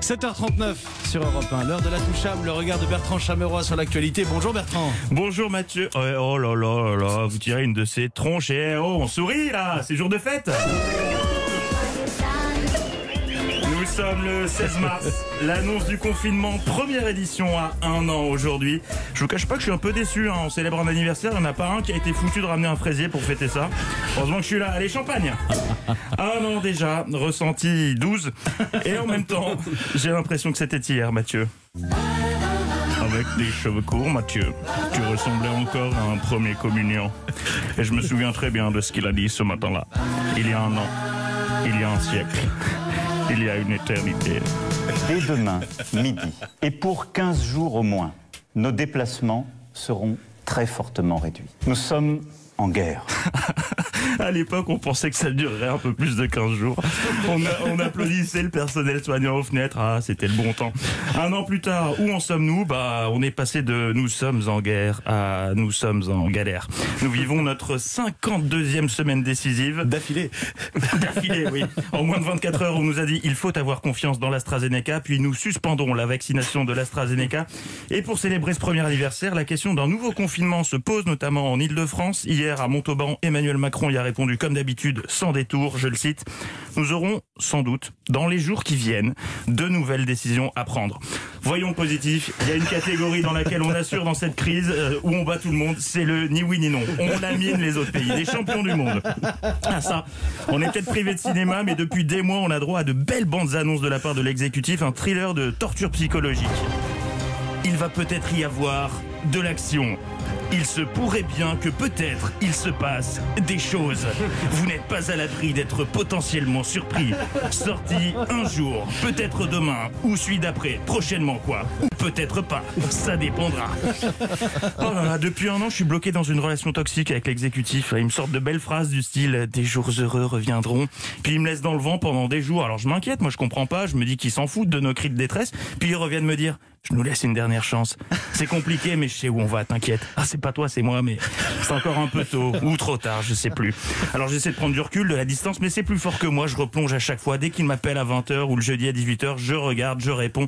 7h39 sur Europe 1, l'heure de la touchable, le regard de Bertrand Chameroy sur l'actualité. Bonjour Bertrand. Bonjour Mathieu. Oh, là là là là, vous tirez une de ces tronches et oh, on sourit là, c'est jour de fête. Nous sommes le 16 mars, l'annonce du confinement, première édition à un an aujourd'hui. Je vous cache pas que je suis un peu déçu, hein. on célèbre un anniversaire, il n'y en a pas un qui a été foutu de ramener un fraisier pour fêter ça. Heureusement que je suis là, allez champagne Un an déjà, ressenti 12, et en même temps, j'ai l'impression que c'était hier Mathieu. Avec des cheveux courts, Mathieu, tu ressemblais encore à un premier communion. Et je me souviens très bien de ce qu'il a dit ce matin-là. Il y a un an, il y a un siècle, il y a une éternité. Dès demain, midi, et pour 15 jours au moins, nos déplacements seront très fortement réduits. Nous sommes en guerre. À l'époque, on pensait que ça durerait un peu plus de 15 jours. On, a- on applaudissait le personnel soignant aux fenêtres. Ah, c'était le bon temps. Un an plus tard, où en sommes-nous? Bah, on est passé de nous sommes en guerre à nous sommes en galère. Nous vivons notre 52e semaine décisive. D'affilée. D'affilée, oui. En moins de 24 heures, on nous a dit il faut avoir confiance dans l'AstraZeneca, puis nous suspendons la vaccination de l'AstraZeneca. Et pour célébrer ce premier anniversaire, la question d'un nouveau confinement se pose notamment en Ile-de-France. Hier, à Montauban, Emmanuel Macron y a répondu comme d'habitude, sans détour, je le cite. Nous aurons sans doute, dans les jours qui viennent, de nouvelles décisions à prendre. Voyons positif, il y a une catégorie dans laquelle on assure dans cette crise euh, où on bat tout le monde, c'est le ni oui ni non. On lamine les autres pays, les champions du monde. Ah ça, on est peut-être privé de cinéma, mais depuis des mois, on a droit à de belles bandes annonces de la part de l'exécutif, un thriller de torture psychologique. Il va peut-être y avoir de l'action. Il se pourrait bien que peut-être il se passe des choses. Vous n'êtes pas à l'abri d'être potentiellement surpris. Sorti un jour, peut-être demain, ou celui d'après, prochainement quoi. Ou peut-être pas. Ça dépendra. Oh là là, depuis un an, je suis bloqué dans une relation toxique avec l'exécutif. Il me sort de belles phrases du style « des jours heureux reviendront ». Puis il me laisse dans le vent pendant des jours. Alors je m'inquiète, moi je comprends pas. Je me dis qu'ils s'en foutent de nos cris de détresse. Puis ils reviennent me dire « je nous laisse une dernière chance ». C'est compliqué, mais je sais où on va, t'inquiète. Ah, c'est pas toi, c'est moi, mais c'est encore un peu tôt. Ou trop tard, je sais plus. Alors j'essaie de prendre du recul, de la distance, mais c'est plus fort que moi. Je replonge à chaque fois. Dès qu'il m'appelle à 20h ou le jeudi à 18h, je regarde, je réponds.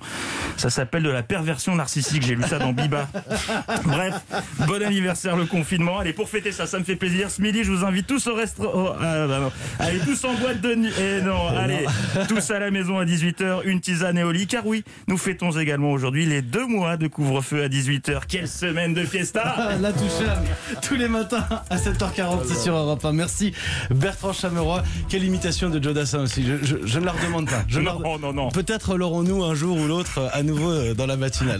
Ça s'appelle de la perversion narcissique. J'ai lu ça dans Biba. Bref, bon anniversaire le confinement. Allez, pour fêter ça, ça me fait plaisir. Ce midi, je vous invite tous au restaurant. allez, tous en boîte de nuit. Et non, allez, tous à la maison à 18h, une tisane et au lit. Car oui, nous fêtons également aujourd'hui les deux mois de couvre-feu à 18h. Quelle semaine de fiesta Ah, La touchable, tous les matins à 7h40, c'est sur Europe 1. Merci Bertrand Chameroy. Quelle imitation de Joe Dassin aussi. Je, je- je ne la redemande pas. Je Non, non, non. Peut-être l'aurons-nous un jour ou l'autre à nouveau euh, dans la matinale.